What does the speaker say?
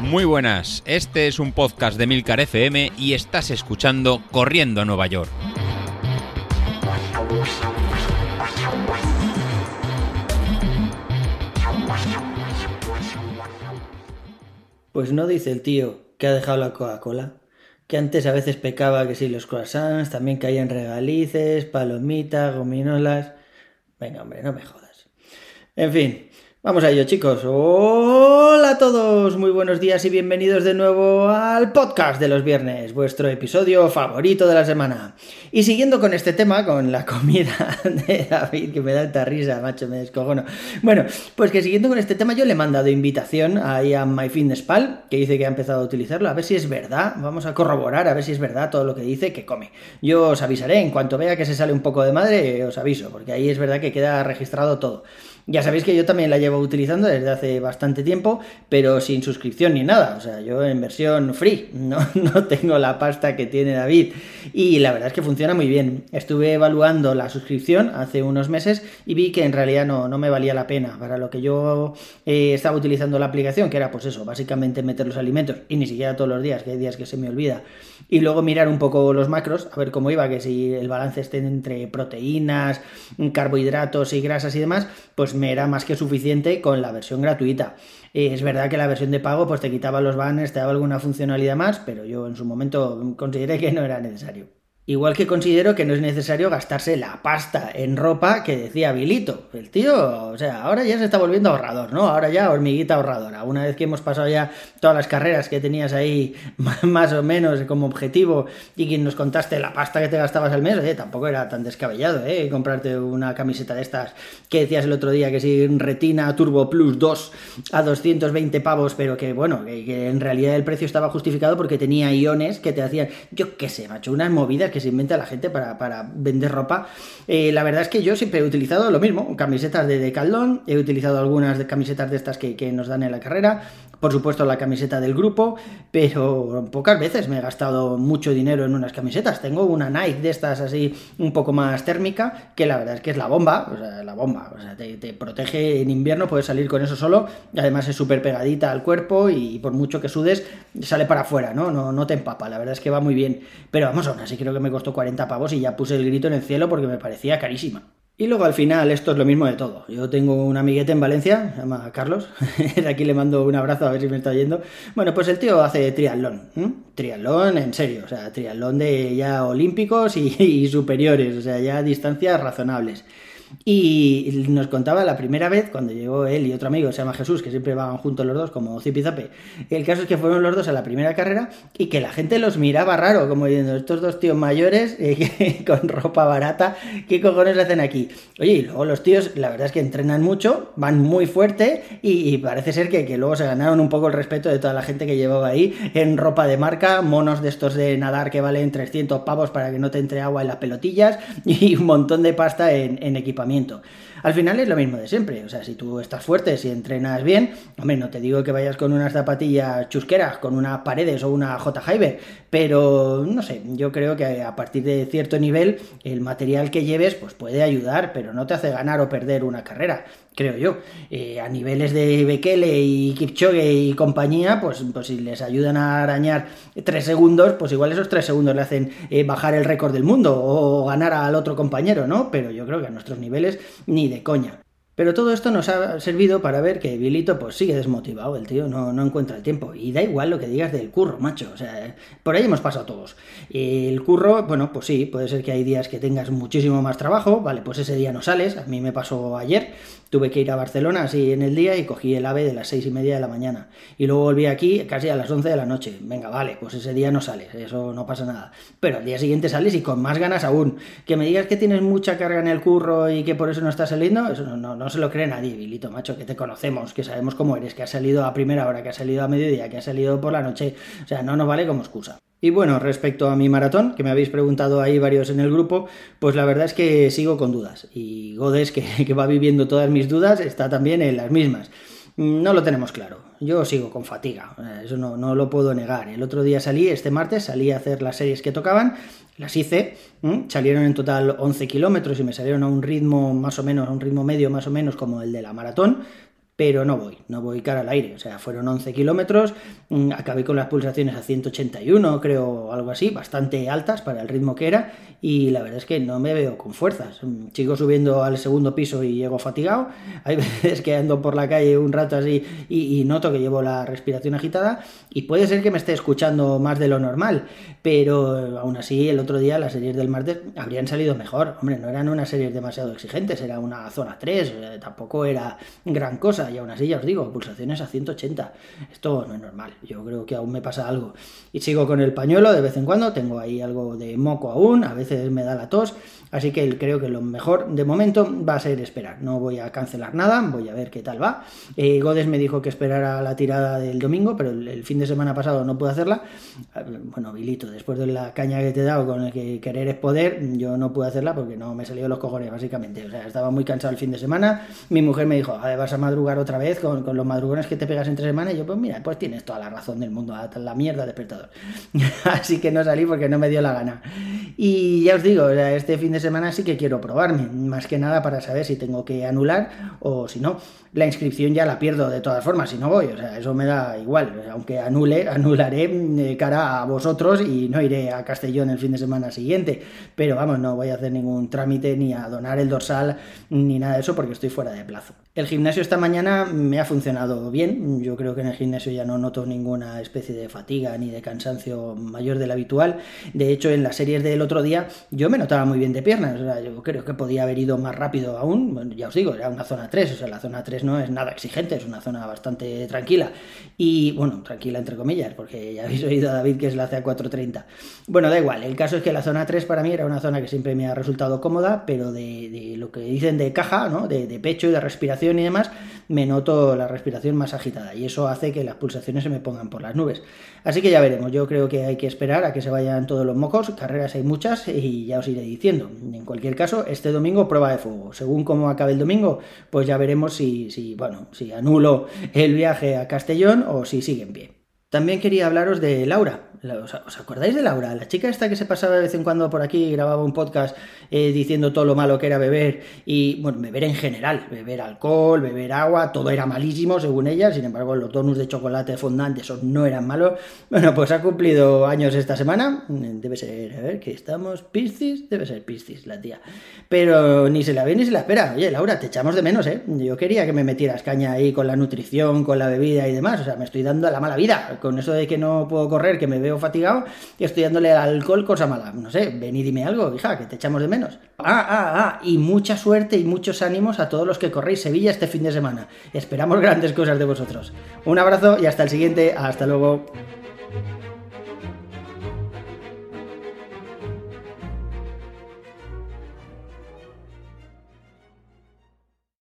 Muy buenas, este es un podcast de Milcar FM y estás escuchando Corriendo a Nueva York. Pues no dice el tío que ha dejado la Coca-Cola, que antes a veces pecaba que si los croissants también caían regalices, palomitas, gominolas. Venga, hombre, no me jodas. En fin, Vamos a ello, chicos. Hola a todos, muy buenos días y bienvenidos de nuevo al podcast de los viernes, vuestro episodio favorito de la semana. Y siguiendo con este tema, con la comida de David, que me da esta risa, macho, me descojono. Bueno, pues que siguiendo con este tema, yo le he mandado invitación ahí a MyFitnessPal, que dice que ha empezado a utilizarlo, a ver si es verdad. Vamos a corroborar, a ver si es verdad todo lo que dice que come. Yo os avisaré, en cuanto vea que se sale un poco de madre, os aviso, porque ahí es verdad que queda registrado todo. Ya sabéis que yo también la llevo utilizando desde hace bastante tiempo, pero sin suscripción ni nada. O sea, yo en versión free, no, no tengo la pasta que tiene David. Y la verdad es que funciona muy bien. Estuve evaluando la suscripción hace unos meses y vi que en realidad no, no me valía la pena. Para lo que yo eh, estaba utilizando la aplicación, que era pues eso, básicamente meter los alimentos, y ni siquiera todos los días, que hay días que se me olvida. Y luego mirar un poco los macros, a ver cómo iba, que si el balance esté entre proteínas, carbohidratos y grasas y demás, pues me era más que suficiente con la versión gratuita. Es verdad que la versión de pago pues te quitaba los banners, te daba alguna funcionalidad más, pero yo en su momento consideré que no era necesario. Igual que considero que no es necesario gastarse la pasta en ropa que decía Bilito. El tío, o sea, ahora ya se está volviendo ahorrador, ¿no? Ahora ya hormiguita ahorradora. Una vez que hemos pasado ya todas las carreras que tenías ahí más o menos como objetivo y que nos contaste la pasta que te gastabas al mes, oye, tampoco era tan descabellado, ¿eh? Comprarte una camiseta de estas que decías el otro día que sí, Retina Turbo Plus 2 a 220 pavos, pero que bueno, que, en realidad el precio estaba justificado porque tenía iones que te hacían, yo qué sé, macho, unas movidas que se inventa la gente para, vender ropa. Eh, la verdad es que yo siempre he utilizado lo mismo, camisetas de Decathlon, he utilizado algunas de camisetas de estas que, que nos dan en la carrera, por supuesto la camiseta del grupo, pero pocas veces me he gastado mucho dinero en unas camisetas. Tengo una Nike de estas así un poco más térmica, que la verdad es que es la bomba, o sea, la bomba, o sea, te, protege en invierno, puedes salir con eso solo, además es súper pegadita al cuerpo y por mucho que sudes, sale para afuera, ¿no? ¿no? No te empapa, la verdad es que va muy bien. Pero vamos, aún así creo que me costó 40 pavos y ya puse el grito en el cielo porque me parecía carísima. Y luego al final esto es lo mismo de todo. Yo tengo un amiguete en Valencia, se llama Carlos, de aquí le mando un abrazo a ver si me está oyendo. Bueno, pues el tío hace triatlón, triatlón en serio, o sea, triatlón de ya olímpicos y, y superiores, o sea, ya distancias razonables. Y nos contaba la primera vez, cuando llegó él y otro amigo, se llama Jesús, que siempre van juntos los dos, como zipizape. El caso es que fueron los dos a la primera carrera y que la gente los miraba raro, como diciendo, estos dos tíos mayores eh, con ropa barata, ¿qué cojones hacen aquí? Oye, y luego los tíos, la verdad es que entrenan mucho, van muy fuerte y, parece ser que, que, luego se ganaron un poco el respeto de toda la gente que llevaba ahí en ropa de marca, monos de estos de nadar que valen 300 pavos para que no te entre agua en las pelotillas y un montón de pasta en, en al final es lo mismo de siempre, o sea, si tú estás fuerte, si entrenas bien, hombre, no te digo que vayas con unas zapatillas chusqueras, con unas paredes o una J. Hyber, pero no sé, yo creo que a partir de cierto nivel el material que lleves pues puede ayudar, pero no te hace ganar o perder una carrera creo yo. Eh, a niveles de Bekele y Kipchoge y compañía, pues, pues si les ayudan a arañar tres segundos, pues igual esos tres segundos le hacen eh, bajar el récord del mundo o ganar al otro compañero, ¿no? Pero yo creo que a nuestros niveles ni de coña. Pero todo esto nos ha servido para ver que Bilito pues sigue desmotivado, el tío no, no, encuentra el tiempo. Y da igual lo que digas del curro, macho. O sea, por ahí hemos pasado todos. El curro, bueno, pues sí, puede ser que hay días que tengas muchísimo más trabajo, vale, pues ese día no sales. A mí me pasó ayer, tuve que ir a Barcelona así en el día y cogí el ave de las seis y media de la mañana. Y luego volví aquí casi a las once de la noche. Venga, vale, pues ese día no sales, eso no pasa nada. Pero al día siguiente sales y con más ganas aún. Que me digas que tienes mucha carga en el curro y que por eso no estás saliendo, eso no, no no se lo cree nadie, Bilito, macho, que te conocemos, que sabemos cómo eres, que has salido a primera hora, que has salido a mediodía, que has salido por la noche. O sea, no nos vale como excusa. Y bueno, respecto a mi maratón, que me habéis preguntado ahí varios en el grupo, pues la verdad es que sigo con dudas. Y Godes, que, va viviendo todas mis dudas, está también en las mismas. No lo tenemos claro. Yo sigo con fatiga, eso no, no, lo puedo negar. El otro día salí, este martes, salí a hacer las series que tocaban, las hice, salieron en total 11 kilómetros y me salieron a un ritmo más o menos, a un ritmo medio más o menos como el de la maratón. Pero no voy, no voy cara al aire. O sea, fueron 11 kilómetros, mm, acabé con las pulsaciones a 181, creo, algo así, bastante altas para el ritmo que era, y la verdad es que no me veo con fuerzas. Mm, sigo subiendo al segundo piso y llego fatigado. Hay veces que ando por la calle un rato así y, noto que llevo la respiración agitada, y puede ser que me esté escuchando más de lo normal, pero aún así el otro día las series del martes habrían salido mejor. Hombre, no eran unas series demasiado exigentes, era una zona 3, eh, tampoco era gran cosa y aún así ya os digo, pulsaciones a 180. Esto no es normal, yo creo que aún me pasa algo. Y sigo con el pañuelo de vez en cuando, tengo ahí algo de moco aún, a veces me da la tos, así que creo que lo mejor de momento va a ser esperar. No voy a cancelar nada, voy a ver qué tal va. Eh, Godes me dijo que esperara la tirada del domingo, pero el, fin de semana pasado no pude hacerla. Ah, bueno, Vilito, después de la caña que te he dado con el que querer es poder, yo no pude hacerla porque no me salió los cojones, básicamente. O sea, estaba muy cansado el fin de semana. Mi mujer me dijo, vas a madrugar otra vez con, los madrugones que te pegas entre semana. Y yo, pues mira, pues tienes toda la razón del mundo, la mierda despertador. Así que no salí porque no me dio la gana. Y ya os digo, este fin de semana sí que quiero probarme, más que nada para saber si tengo que anular o si no. La inscripción ya la pierdo de todas formas si no voy, o sea, eso me da igual. Aunque anule, anularé de cara a vosotros y no iré a Castellón el fin de semana siguiente. Pero vamos, no voy a hacer ningún trámite ni a donar el dorsal ni nada de eso porque estoy fuera de plazo. El gimnasio esta mañana me ha funcionado bien. Yo creo que en el gimnasio ya no noto ninguna especie de fatiga ni de cansancio mayor del habitual. De hecho, en las series del otro día yo me notaba muy bien de piernas. Yo creo que podía haber ido más rápido aún. Ya os digo, era una zona 3. O sea, la zona 3 no es nada exigente, es una zona bastante tranquila. Y bueno, tranquila entre comillas, porque ya habéis oído a David que es la CA430. Bueno, da igual. El caso es que la zona 3 para mí era una zona que siempre me ha resultado cómoda, pero de, lo que dicen de caja, ¿no? de pecho y de respiración y demás, me noto la respiración más agitada y eso hace que las pulsaciones se me pongan por las nubes. Así que ya veremos, yo creo que hay que esperar a que se vayan todos los mocos, carreras hay muchas y ya os iré diciendo. En cualquier caso, este domingo prueba de fuego. Según cómo acabe el domingo, pues ya veremos si, si, bueno, si anulo el viaje a Castellón o si sigue en pie. También quería hablaros de Laura. ¿Os acordáis de Laura? La chica esta que se pasaba de vez en cuando por aquí, grababa un podcast eh, diciendo todo lo malo que era beber y, bueno, beber en general, beber alcohol, beber agua, todo era malísimo según ella, sin embargo los donuts de chocolate fondante, esos no eran malos. Bueno, pues ha cumplido años esta semana, debe ser, a ver, que estamos, Piscis, debe ser Piscis la tía, pero ni se la ve ni se la espera. Oye, Laura, te echamos de menos, ¿eh? Yo quería que me metieras caña ahí con la nutrición, con la bebida y demás, o sea, me estoy dando a la mala vida, con eso de que no puedo correr, que me veo fatigado y estoy dándole alcohol, cosa mala. No sé, ven y dime algo, hija, que te echamos de menos. Ah, ah, ah, y mucha suerte y muchos ánimos a todos los que corréis Sevilla este fin de semana. Esperamos grandes cosas de vosotros. Un abrazo y hasta el siguiente. Hasta luego.